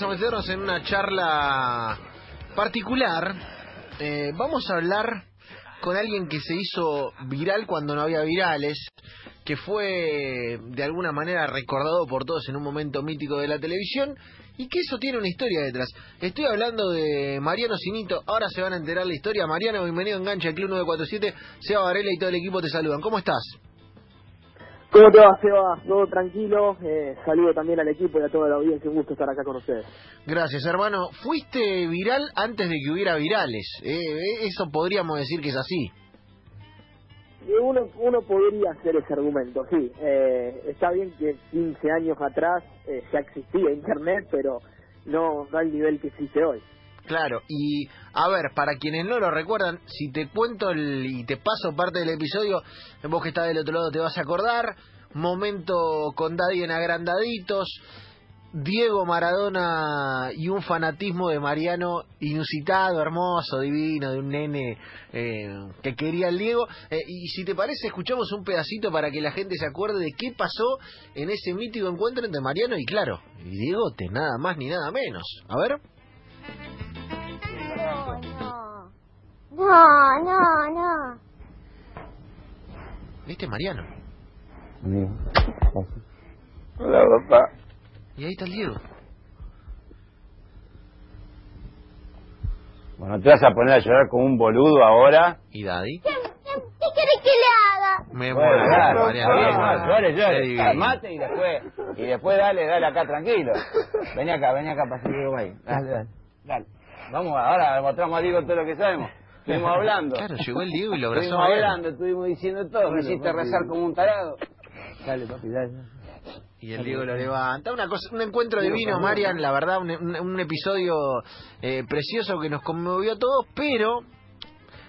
vamos a meternos en una charla particular. Eh, vamos a hablar con alguien que se hizo viral cuando no había virales, que fue de alguna manera recordado por todos en un momento mítico de la televisión y que eso tiene una historia detrás. Estoy hablando de Mariano Sinito, ahora se van a enterar la historia. Mariano, bienvenido a Engancha, el Club 947, Seba Varela y todo el equipo te saludan. ¿Cómo estás? ¿Cómo te va, Seba? Todo tranquilo. Eh, saludo también al equipo y a toda la audiencia. Un gusto estar acá con ustedes. Gracias, hermano. Fuiste viral antes de que hubiera virales. Eh, eh, eso podríamos decir que es así. Uno, uno podría hacer ese argumento, sí. Eh, está bien que 15 años atrás eh, ya existía Internet, pero no, no al nivel que existe hoy. Claro, y a ver, para quienes no lo recuerdan, si te cuento el, y te paso parte del episodio, vos que estás del otro lado te vas a acordar, momento con Daddy en agrandaditos, Diego Maradona y un fanatismo de Mariano inusitado, hermoso, divino, de un nene eh, que quería el Diego. Eh, y si te parece, escuchamos un pedacito para que la gente se acuerde de qué pasó en ese mítico encuentro entre Mariano y, claro, y Diego, te nada más ni nada menos. A ver. No, no, no, no. ¿Viste, Mariano? Hola, papá. Y ahí está el Diego. Bueno, te vas a poner a llorar como un boludo ahora. ¿Y Daddy? ¿Qué, qué, qué querés que le haga? Me Bueno, muero, claro, Mariano. llore, llore. Calmate y después, y después dale, dale acá tranquilo. Vení acá, vení acá, pasé Diego ahí. Dale, dale, dale. Vamos, ahora demostramos a Diego todo lo que sabemos. Estuvimos hablando. Claro, llegó el Diego y lo abrazó Estuvimos hablando, estuvimos diciendo todo. Me hiciste rezar como un tarado. Dale, papi, dale. Y el Diego lo levanta. Una cosa, un encuentro divino, Marian, la verdad, un, un- un episodio eh, precioso que nos conmovió a todos, pero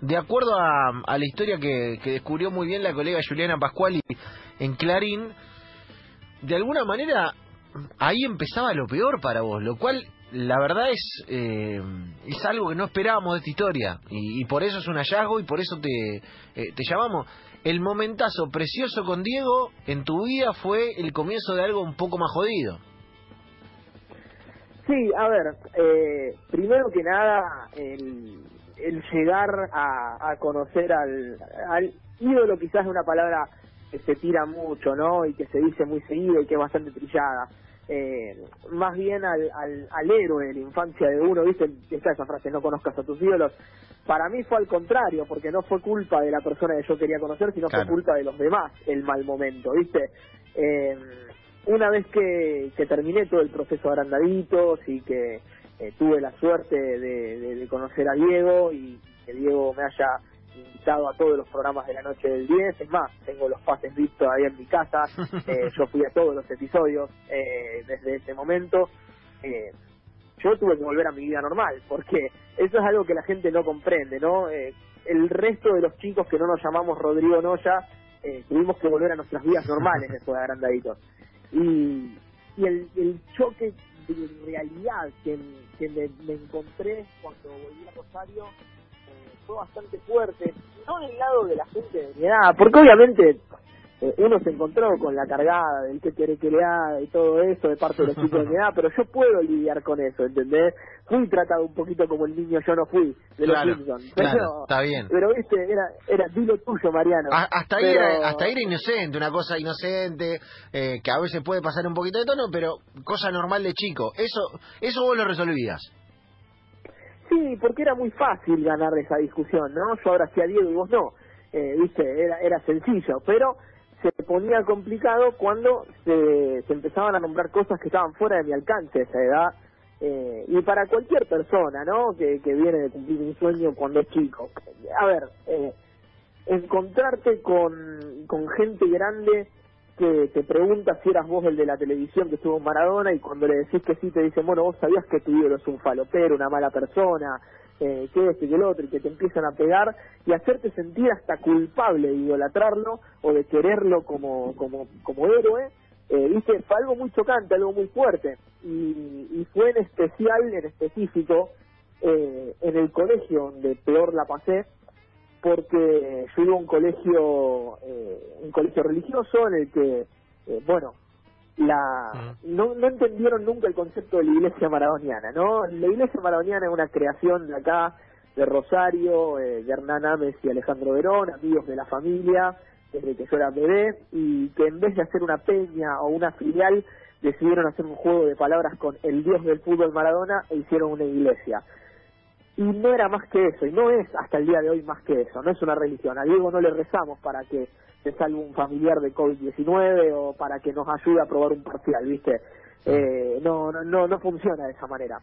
de acuerdo a, a la historia que, que descubrió muy bien la colega Juliana Pascuali en Clarín, de alguna manera ahí empezaba lo peor para vos, lo cual la verdad es eh, es algo que no esperábamos de esta historia y, por eso es un hallazgo y por eso te, eh, te llamamos. El momentazo precioso con Diego en tu vida fue el comienzo de algo un poco más jodido. Sí, a ver, eh, primero que nada, el, el llegar a, a conocer al, al ídolo quizás es una palabra que se tira mucho, ¿no? Y que se dice muy seguido y que es bastante trillada. Eh, más bien al, al, al héroe de la infancia de uno, ¿viste? Está esa frase, no conozcas a tus ídolos. Para mí fue al contrario, porque no fue culpa de la persona que yo quería conocer, sino Claro. fue culpa de los demás el mal momento, ¿viste? Eh, una vez que, que terminé todo el proceso de agrandaditos y que eh, tuve la suerte de, de- de conocer a Diego y que Diego me haya invitado a todos los programas de la noche del 10, es más, tengo los pases vistos ahí en mi casa, eh, yo fui a todos los episodios eh, desde ese momento, eh, yo tuve que volver a mi vida normal, porque eso es algo que la gente no comprende, ¿no? Eh, el resto de los chicos que no nos llamamos Rodrigo Noya, eh, tuvimos que volver a nuestras vidas normales después de agrandaditos. Y, y el, el choque de realidad que, que me, me encontré cuando volví a Rosario fue bastante fuerte, no del lado de la gente de mi edad, porque obviamente eh, uno se encontró con la cargada del que quiere que le haga y todo eso de parte de los chicos de mi edad, pero yo puedo lidiar con eso, ¿entendés? Fui tratado un poquito como el niño yo no fui de los Claro, Simpsons. claro, pero, está bien. pero viste, era, era dilo tuyo, Mariano. A- hasta, ahí Pero- era, hasta ahí era inocente, una cosa inocente, eh, que a veces puede pasar un poquito de tono, pero cosa normal de chico. Eso eso vos lo resolvías. Sí, porque era muy fácil ganar esa discusión, ¿no? Yo ahora hacía Diego y vos no. Eh, Viste, era, era sencillo, pero se ponía complicado cuando se, se empezaban a nombrar cosas que estaban fuera de mi alcance a esa edad. Eh, y para cualquier persona, ¿no? Que, que viene de cumplir un sueño cuando es chico. A ver, eh, encontrarte con, con gente grande que te pregunta si eras vos el de la televisión que estuvo en Maradona y cuando le decís que sí te dicen, bueno, vos sabías que tu ídolo es un falopero, una mala persona, eh, que este, que el otro, y que te empiezan a pegar y hacerte sentir hasta culpable de idolatrarlo o de quererlo como, como, como héroe, eh, viste, fue algo muy chocante, algo muy fuerte. Y, y fue en especial, en específico, eh, en el colegio donde peor la pasé, porque yo iba a un colegio, eh, un colegio religioso en el que, eh, bueno, la no, no entendieron nunca el concepto de la iglesia maradoniana, ¿no? La iglesia maradoniana es una creación de acá, de Rosario, eh, de Hernán Ames y Alejandro Verón, amigos de la familia, desde que yo era bebé, y que en vez de hacer una peña o una filial, decidieron hacer un juego de palabras con el dios del fútbol Maradona e hicieron una iglesia. Y no era más que eso, y no es hasta el día de hoy más que eso, no es una religión. A Diego no le rezamos para que se salve un familiar de COVID-19 o para que nos ayude a probar un parcial, ¿viste? Eh, no, no, no, no funciona de esa manera.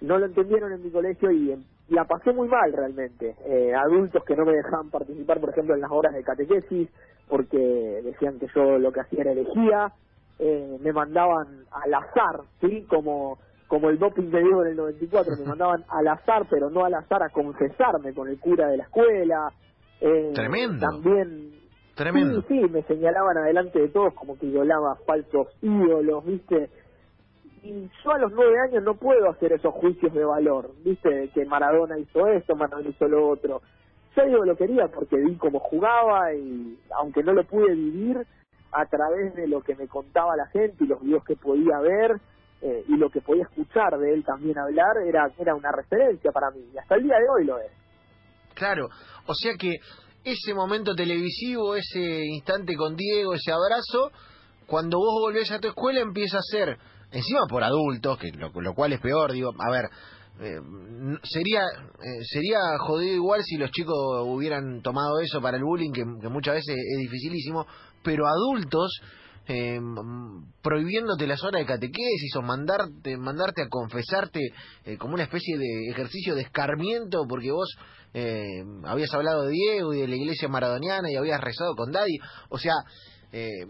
No lo entendieron en mi colegio y la pasé muy mal realmente. Eh, adultos que no me dejaban participar, por ejemplo, en las horas de catequesis, porque decían que yo lo que hacía era herejía, eh, me mandaban al azar, ¿sí? Como como el doping de Diego en el 94, me mandaban al azar, pero no al azar a confesarme con el cura de la escuela. Eh, Tremendo. También. Tremendo. Sí, sí, me señalaban adelante de todos como que violaba falsos ídolos, ¿viste? Y yo a los nueve años no puedo hacer esos juicios de valor, ¿viste? Que Maradona hizo esto, Maradona hizo lo otro. Yo digo lo quería porque vi cómo jugaba y aunque no lo pude vivir a través de lo que me contaba la gente y los videos que podía ver, eh, y lo que podía escuchar de él también hablar era, era una referencia para mí, y hasta el día de hoy lo es. Claro, o sea que ese momento televisivo, ese instante con Diego, ese abrazo, cuando vos volvés a tu escuela empieza a ser, encima por adultos, que lo, lo cual es peor, digo, a ver, eh, sería eh, sería jodido igual si los chicos hubieran tomado eso para el bullying, que, que muchas veces es dificilísimo, pero adultos eh, prohibiéndote las horas de catequesis o mandarte, mandarte a confesarte eh, como una especie de ejercicio de escarmiento porque vos eh, habías hablado de Diego y de la iglesia maradoniana y habías rezado con Daddy. O sea, eh,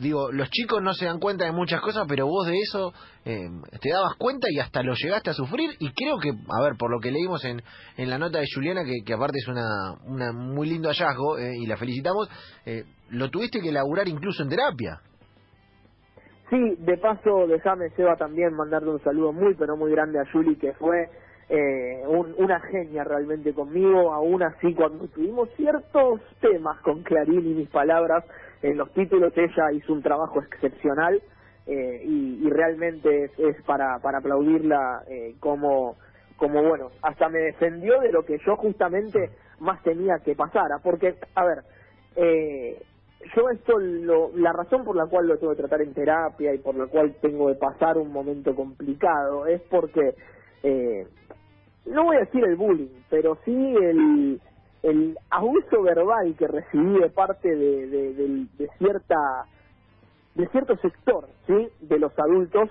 digo, los chicos no se dan cuenta de muchas cosas, pero vos de eso eh, te dabas cuenta y hasta lo llegaste a sufrir. Y creo que, a ver, por lo que leímos en, en la nota de Juliana, que, que aparte es una, una muy lindo hallazgo eh, y la felicitamos, eh, lo tuviste que elaborar incluso en terapia. Sí, de paso, déjame, Seba, también mandarle un saludo muy, pero muy grande a Juli, que fue eh, un, una genia realmente conmigo, aún así cuando tuvimos ciertos temas con Clarín y mis palabras en los títulos, ella hizo un trabajo excepcional eh, y, realmente es, es, para, para aplaudirla eh, como, como, bueno, hasta me defendió de lo que yo justamente más tenía que pasara, porque, a ver, eh, yo esto, lo, la razón por la cual lo tengo que tratar en terapia y por la cual tengo que pasar un momento complicado es porque, eh, no voy a decir el bullying, pero sí el, el abuso verbal que recibí de parte de, de, de, cierta de cierto sector sí de los adultos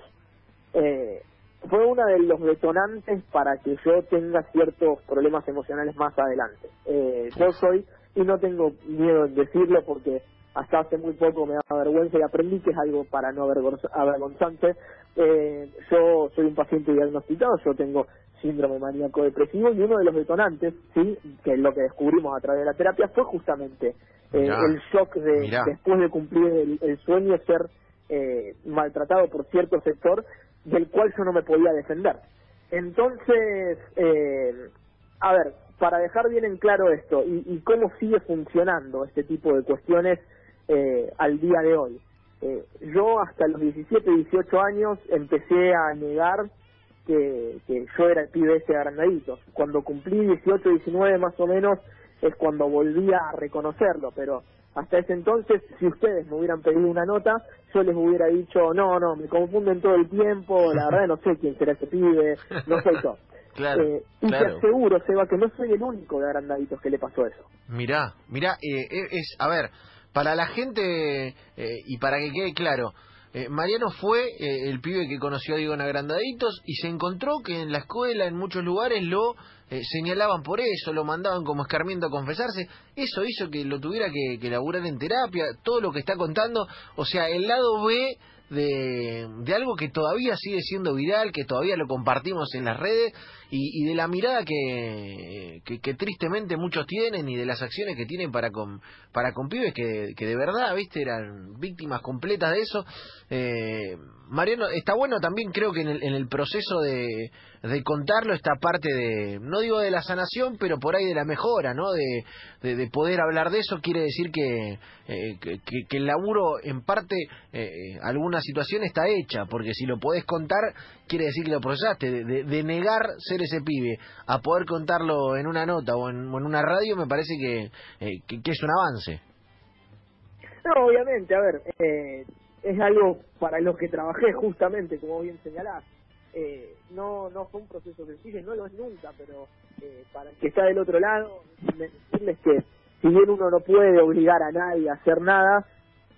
eh, fue uno de los detonantes para que yo tenga ciertos problemas emocionales más adelante. Eh, yo soy y no tengo miedo en decirlo porque hasta hace muy poco me da vergüenza y aprendí que es algo para no avergonzante. Eh, yo soy un paciente diagnosticado, yo tengo síndrome maníaco depresivo y uno de los detonantes, sí, que es lo que descubrimos a través de la terapia fue justamente eh, el shock de después de cumplir el, el sueño ser eh, maltratado por cierto sector del cual yo no me podía defender. Entonces, eh, a ver, para dejar bien en claro esto y, y cómo sigue funcionando este tipo de cuestiones eh, al día de hoy. Eh, yo hasta los 17, 18 años empecé a negar que, que yo era el pibe ese agrandadito. Cuando cumplí 18, 19 más o menos es cuando volví a reconocerlo, pero hasta ese entonces, si ustedes me hubieran pedido una nota, yo les hubiera dicho, no, no, me confunden todo el tiempo, la verdad no sé quién será ese pibe, no soy yo. Claro, eh, y te aseguro, Seba, que no soy el único de agrandaditos que le pasó eso. Mirá, mirá, eh, es, a ver, para la gente eh, y para que quede claro, eh, Mariano fue eh, el pibe que conoció a Diego en Agrandaditos y se encontró que en la escuela, en muchos lugares, lo señalaban por eso, lo mandaban como escarmiento a confesarse. Eso hizo que lo tuviera que, laburar en terapia, todo lo que está contando. O sea, el lado B de algo que todavía sigue siendo viral, que todavía lo compartimos en las redes y, de la mirada que, que, que, tristemente muchos tienen y de las acciones que tienen para con, para con pibes que, de verdad, viste, eran víctimas completas de eso. Eh, Mariano, está bueno también creo que en el, en el proceso de, de contarlo esta parte de, no digo de la sanación, pero por ahí de la mejora, ¿no? De, de, de poder hablar de eso quiere decir que, eh, que, que, el laburo en parte, eh, alguna una situación está hecha, porque si lo podés contar, quiere decir que lo procesaste. De, de- de negar ser ese pibe a poder contarlo en una nota o en, una radio, me parece que, eh, que, que es un avance. No, obviamente, a ver, eh, es algo para los que trabajé justamente, como bien señalás. Eh, no, no fue un proceso sencillo, no lo es nunca, pero eh, para el que está del otro lado, decirles que si bien uno no puede obligar a nadie a hacer nada,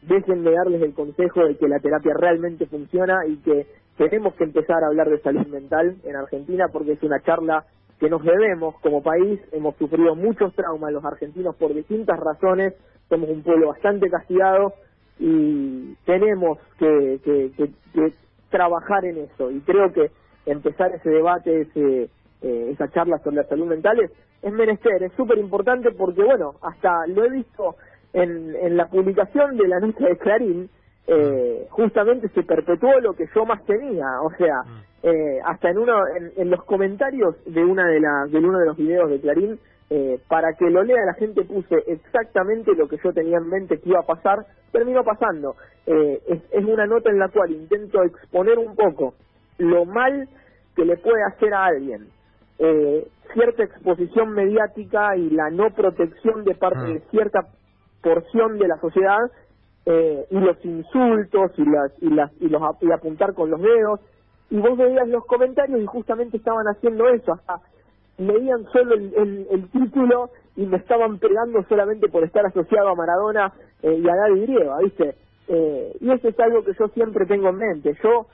déjenme darles el consejo de que la terapia realmente funciona y que tenemos que empezar a hablar de salud mental en Argentina porque es una charla que nos debemos como país. Hemos sufrido muchos traumas los argentinos por distintas razones. Somos un pueblo bastante castigado y tenemos que, que- que- que trabajar en eso. Y creo que empezar ese debate, ese, eh, esa charla sobre la salud mental es, es menester, es súper importante porque, bueno, hasta lo he visto en, en la publicación de la nota de Clarín, eh, justamente se perpetuó lo que yo más tenía, o sea, eh, hasta en uno en, en los comentarios de una de las de uno de los videos de Clarín, eh, para que lo lea la gente puse exactamente lo que yo tenía en mente que iba a pasar, terminó pasando. Eh, es, es una nota en la cual intento exponer un poco lo mal que le puede hacer a alguien eh, cierta exposición mediática y la no protección de parte Mm. de cierta porción de la sociedad eh, y los insultos y las y las y los y apuntar con los dedos y vos veías los comentarios y justamente estaban haciendo eso hasta leían solo el, el- el título y me estaban pegando solamente por estar asociado a Maradona eh, y a David Grieva, ¿viste? Eh, y eso es algo que yo siempre tengo en mente. Yo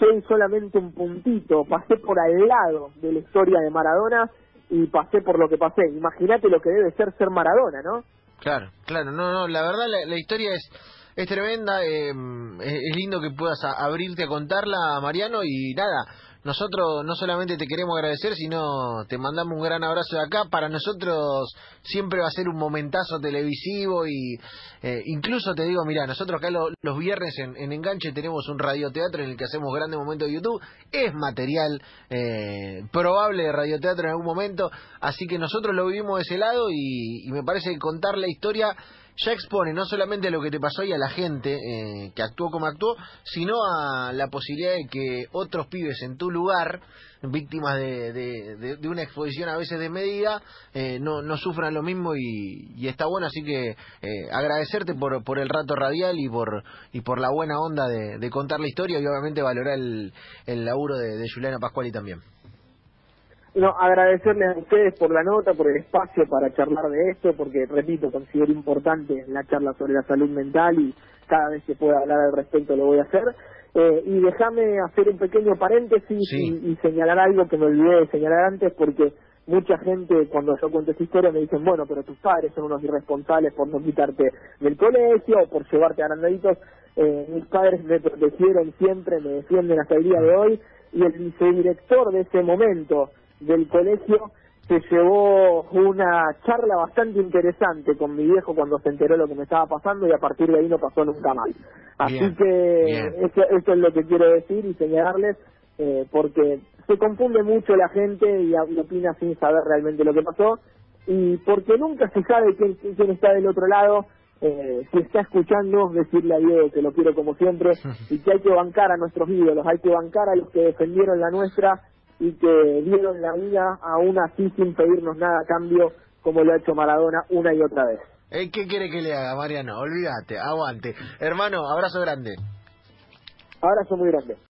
soy solamente un puntito, pasé por al lado de la historia de Maradona y pasé por lo que pasé. Imagínate lo que debe ser ser Maradona, ¿no? Claro, claro, no, no, la verdad la, la historia es es tremenda, eh, es, lindo que puedas abrirte a contarla, Mariano, y nada, nosotros no solamente te queremos agradecer, sino te mandamos un gran abrazo de acá, para nosotros siempre va a ser un momentazo televisivo y eh, incluso te digo, mira, nosotros acá lo- los viernes en, en Enganche tenemos un radioteatro en el que hacemos grandes momentos de YouTube, es material eh, probable de radioteatro en algún momento, así que nosotros lo vivimos de ese lado y, y me parece que contar la historia ya expone no solamente a lo que te pasó y a la gente eh, que actuó como actuó, sino a la posibilidad de que otros pibes en tu lugar, víctimas de, de, una exposición a veces desmedida, eh, no, no sufran lo mismo y, y está bueno, así que eh, agradecerte por, por el rato radial y por, y por la buena onda de, de contar la historia y obviamente valorar el, el laburo de, de Juliana Pascuali también. No, agradecerles a ustedes por la nota, por el espacio para charlar de esto, porque, repito, considero importante la charla sobre la salud mental y cada vez que pueda hablar al respecto lo voy a hacer. Eh, y déjame hacer un pequeño paréntesis Sí. y, y señalar algo que me olvidé de señalar antes, porque mucha gente cuando yo cuento esta historia me dicen, bueno, pero tus padres son unos irresponsables por no quitarte del colegio o por llevarte a grandaditos. Eh, mis padres me protegieron siempre, me defienden hasta el día de hoy, y el vicedirector de ese momento del colegio se llevó una charla bastante interesante con mi viejo cuando se enteró lo que me estaba pasando y a partir de ahí no pasó nunca más. Así Bien, que bien. eso, eso es lo que quiero decir y señalarles eh, porque se confunde mucho la gente y, y opina sin saber realmente lo que pasó y porque nunca se sabe quién, quién está del otro lado. Eh, si está escuchando, decirle a Diego que lo quiero como siempre y que hay que bancar a nuestros ídolos, hay que bancar a los que defendieron la nuestra y que dieron la vida aún así sin pedirnos nada a cambio, como lo ha hecho Maradona una y otra vez. Eh, ¿Qué quiere que le haga, Mariano? Olvídate, aguante. Hermano, abrazo grande. Abrazo muy grande.